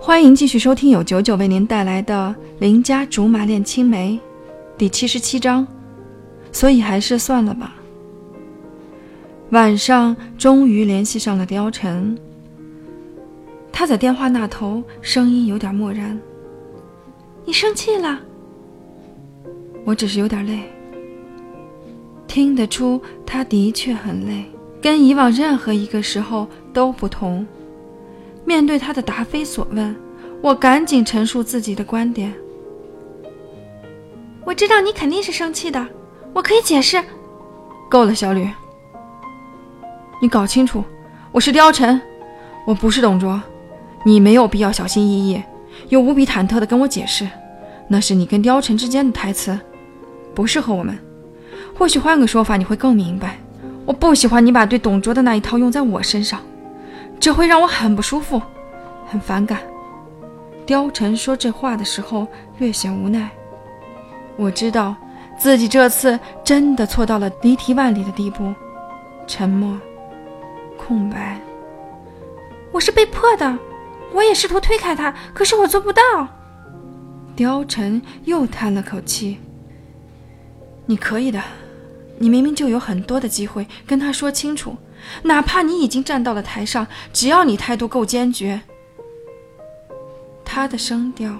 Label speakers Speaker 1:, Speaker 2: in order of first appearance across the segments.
Speaker 1: 欢迎继续收听由九九为您带来的《邻家竹马恋青梅》第七十七章。所以还是算了吧。晚上终于联系上了貂蝉，他在电话那头声音有点漠然：“你生气了？我只是有点累。”听得出他的确很累，跟以往任何一个时候都不同。面对他的答非所问，我赶紧陈述自己的观点。我知道你肯定是生气的，我可以解释。够了，小吕，你搞清楚，我是貂蝉，我不是董卓。你没有必要小心翼翼又无比忐忑的跟我解释，那是你跟貂蝉之间的台词，不适合我们。或许换个说法，你会更明白。我不喜欢你把对董卓的那一套用在我身上。这会让我很不舒服，很反感。貂蝉说这话的时候略显无奈。我知道自己这次真的错到了离题万里的地步。沉默，空白。我是被迫的，我也试图推开他，可是我做不到。貂蝉又叹了口气。你可以的，你明明就有很多的机会跟他说清楚。哪怕你已经站到了台上，只要你态度够坚决。他的声调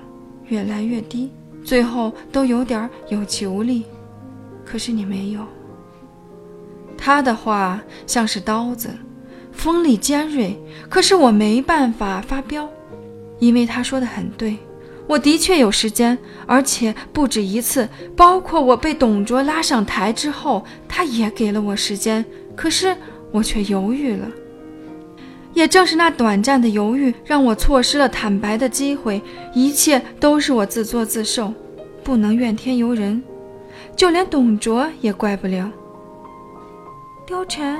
Speaker 1: 越来越低，最后都有点有气无力。可是你没有。他的话像是刀子，锋利尖锐。可是我没办法发飙，因为他说的很对。我的确有时间，而且不止一次，包括我被董卓拉上台之后，他也给了我时间。可是。我却犹豫了，也正是那短暂的犹豫，让我错失了坦白的机会。一切都是我自作自受，不能怨天尤人，就连董卓也怪不了。貂蝉，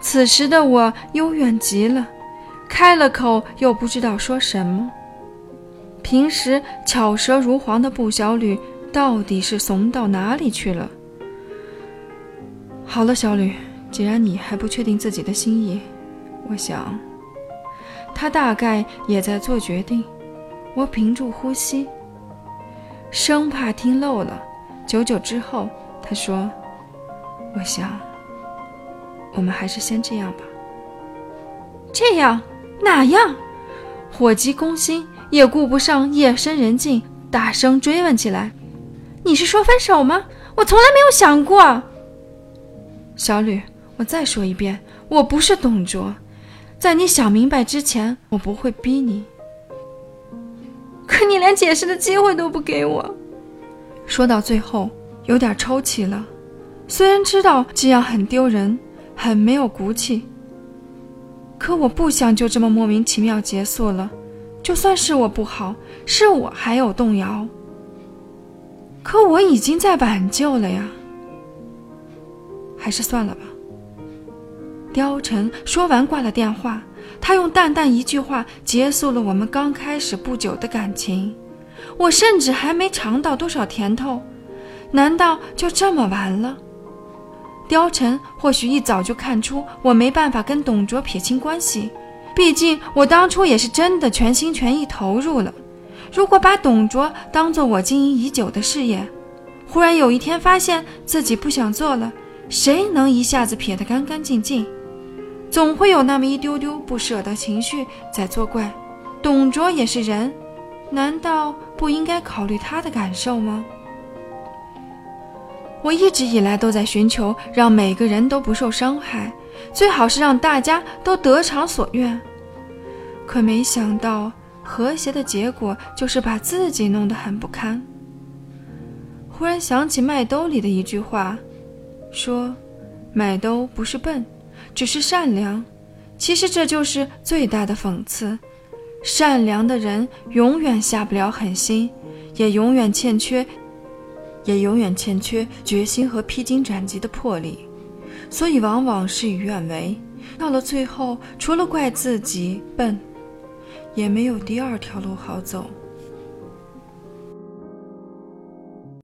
Speaker 1: 此时的我幽怨极了，开了口又不知道说什么。平时巧舌如簧的步小吕，到底是怂到哪里去了？好了，小吕。既然你还不确定自己的心意，我想，他大概也在做决定。我屏住呼吸，生怕听漏了。久久之后，他说：“我想，我们还是先这样吧。”这样哪样？火急攻心，也顾不上夜深人静，大声追问起来：“你是说分手吗？我从来没有想过。”小吕。我再说一遍，我不是董卓，在你想明白之前，我不会逼你。可你连解释的机会都不给我。说到最后，有点抽泣了。虽然知道这样很丢人，很没有骨气，可我不想就这么莫名其妙结束了。就算是我不好，是我还有动摇。可我已经在挽救了呀。还是算了吧。貂蝉说完，挂了电话。他用淡淡一句话结束了我们刚开始不久的感情。我甚至还没尝到多少甜头，难道就这么完了？貂蝉或许一早就看出我没办法跟董卓撇清关系，毕竟我当初也是真的全心全意投入了。如果把董卓当做我经营已久的事业，忽然有一天发现自己不想做了，谁能一下子撇得干干净净？总会有那么一丢丢不舍的情绪在作怪。董卓也是人，难道不应该考虑他的感受吗？我一直以来都在寻求让每个人都不受伤害，最好是让大家都得偿所愿。可没想到，和谐的结果就是把自己弄得很不堪。忽然想起麦兜里的一句话，说：“麦兜不是笨。”只是善良，其实这就是最大的讽刺。善良的人永远下不了狠心，也永远欠缺，也永远欠缺决心和披荆斩棘的魄力，所以往往事与愿违。到了最后，除了怪自己笨，也没有第二条路好走。